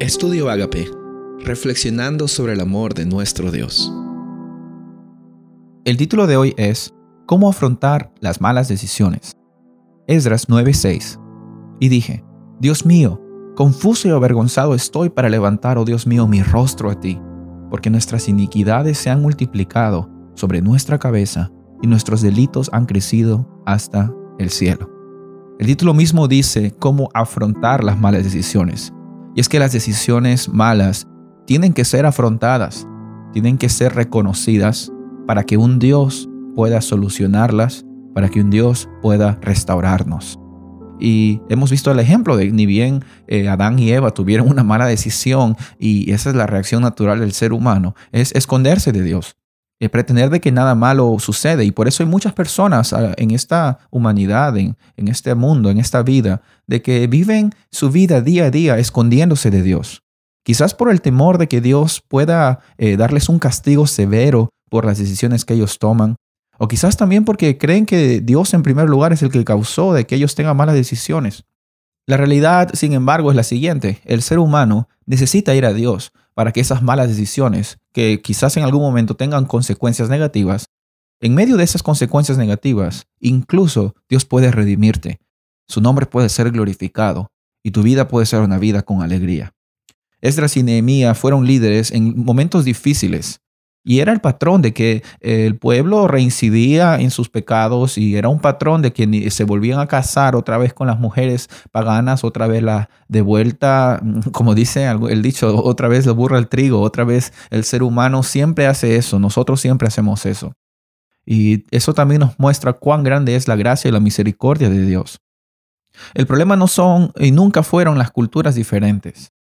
Estudio Agape, reflexionando sobre el amor de nuestro Dios. El título de hoy es ¿Cómo afrontar las malas decisiones? Esdras 9:6. Y dije, Dios mío, confuso y avergonzado estoy para levantar, oh Dios mío, mi rostro a ti, porque nuestras iniquidades se han multiplicado sobre nuestra cabeza y nuestros delitos han crecido hasta el cielo. El título mismo dice cómo afrontar las malas decisiones. Y es que las decisiones malas tienen que ser afrontadas, tienen que ser reconocidas para que un Dios pueda solucionarlas, para que un Dios pueda restaurarnos. Y hemos visto el ejemplo de ni bien eh, Adán y Eva tuvieron una mala decisión y esa es la reacción natural del ser humano, es esconderse de Dios pretender de que nada malo sucede. Y por eso hay muchas personas ah, en esta humanidad, en, este mundo, en esta vida, de que viven su vida día a día escondiéndose de Dios. Quizás por el temor de que Dios pueda eh, darles un castigo severo por las decisiones que ellos toman. O quizás también porque creen que Dios en primer lugar es el que causó de que ellos tengan malas decisiones. La realidad, sin embargo, es la siguiente. El ser humano necesita ir a Dios para que esas malas decisiones, que quizás en algún momento tengan consecuencias negativas, en medio de esas consecuencias negativas, incluso Dios puede redimirte. Su nombre puede ser glorificado y tu vida puede ser una vida con alegría. Esdras y Nehemías fueron líderes en momentos difíciles, y era el patrón de que el pueblo reincidía en sus pecados y era un patrón de que se volvían a casar otra vez con las mujeres paganas, otra vez la de vuelta, como dice el dicho, otra vez lo burra el trigo, otra vez el ser humano siempre hace eso, nosotros siempre hacemos eso. Y eso también nos muestra cuán grande es la gracia y la misericordia de Dios. El problema no son y nunca fueron las culturas diferentes.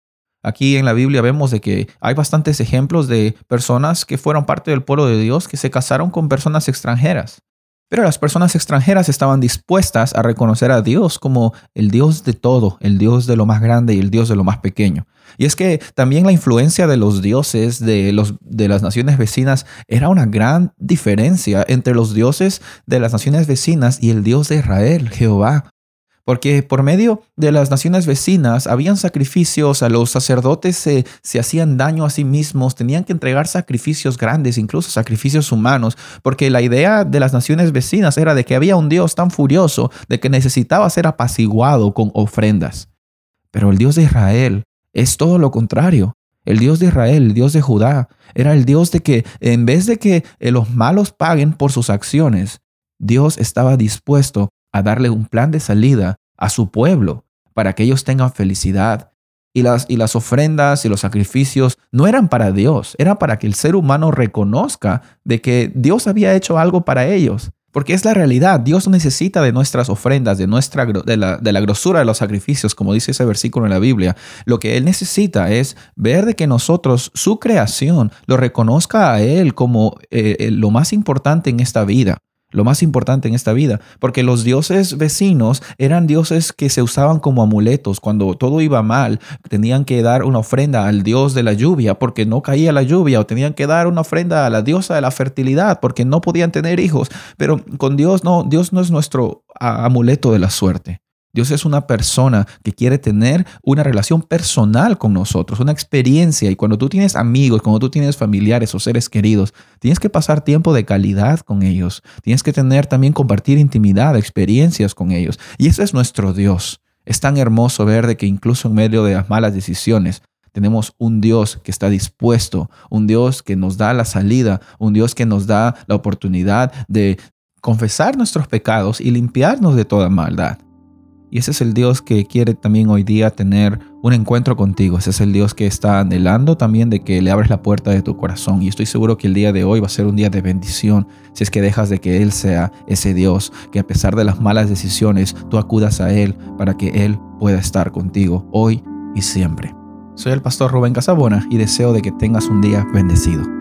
Aquí en la Biblia vemos de que hay bastantes ejemplos de personas que fueron parte del pueblo de Dios que se casaron con personas extranjeras. Pero las personas extranjeras estaban dispuestas a reconocer a Dios como el Dios de todo, el Dios de lo más grande y el Dios de lo más pequeño. Y es que también la influencia de los dioses de, los, de las naciones vecinas era una gran diferencia entre los dioses de las naciones vecinas y el Dios de Israel, Jehová. Porque por medio de las naciones vecinas habían sacrificios, a los sacerdotes se, se, hacían daño a sí mismos, tenían que entregar sacrificios grandes, incluso sacrificios humanos, porque la idea de las naciones vecinas era de que había un Dios tan furioso de que necesitaba ser apaciguado con ofrendas. Pero el Dios de Israel es todo lo contrario. El Dios de Israel, el Dios de Judá, era el Dios de que en vez de que eh, los malos paguen por sus acciones, Dios estaba dispuesto a darle un plan de salida a su pueblo para que ellos tengan felicidad. Y las, y las ofrendas y los sacrificios no eran para Dios, era para que el ser humano reconozca de que Dios había hecho algo para ellos. Porque es la realidad, Dios necesita de nuestras ofrendas, de, nuestra, de, la, de la grosura de los sacrificios, como dice ese versículo en la Biblia. Lo que Él necesita es ver de que nosotros, su creación, lo reconozca a Él como eh, eh, lo más importante en esta vida lo más importante en esta vida, porque los dioses vecinos eran dioses que se usaban como amuletos. Cuando todo iba mal, tenían que dar una ofrenda al dios de la lluvia porque no caía la lluvia, o tenían que dar una ofrenda a la diosa de la fertilidad porque no podían tener hijos. Pero con Dios no, Dios no es nuestro amuleto de la suerte. Dios es una persona que quiere tener una relación personal con nosotros, una experiencia. Y cuando tú tienes amigos, cuando tú tienes familiares o seres queridos, tienes que pasar tiempo de calidad con ellos. Tienes que tener también compartir intimidad, experiencias con ellos. Y ese es nuestro Dios. Es tan hermoso ver de que incluso en medio de las malas decisiones, tenemos un Dios que está dispuesto, un Dios que nos da la salida, un Dios que nos da la oportunidad de confesar nuestros pecados y limpiarnos de toda maldad. Y ese es el Dios que quiere también hoy día tener un encuentro contigo. Ese es el Dios que está anhelando también de que le abres la puerta de tu corazón. Y estoy seguro que el día de hoy va a ser un día de bendición si es que dejas de que Él sea ese Dios, que a pesar de las malas decisiones, tú acudas a Él para que Él pueda estar contigo hoy y siempre. Soy el pastor Rubén Casabona y deseo de que tengas un día bendecido.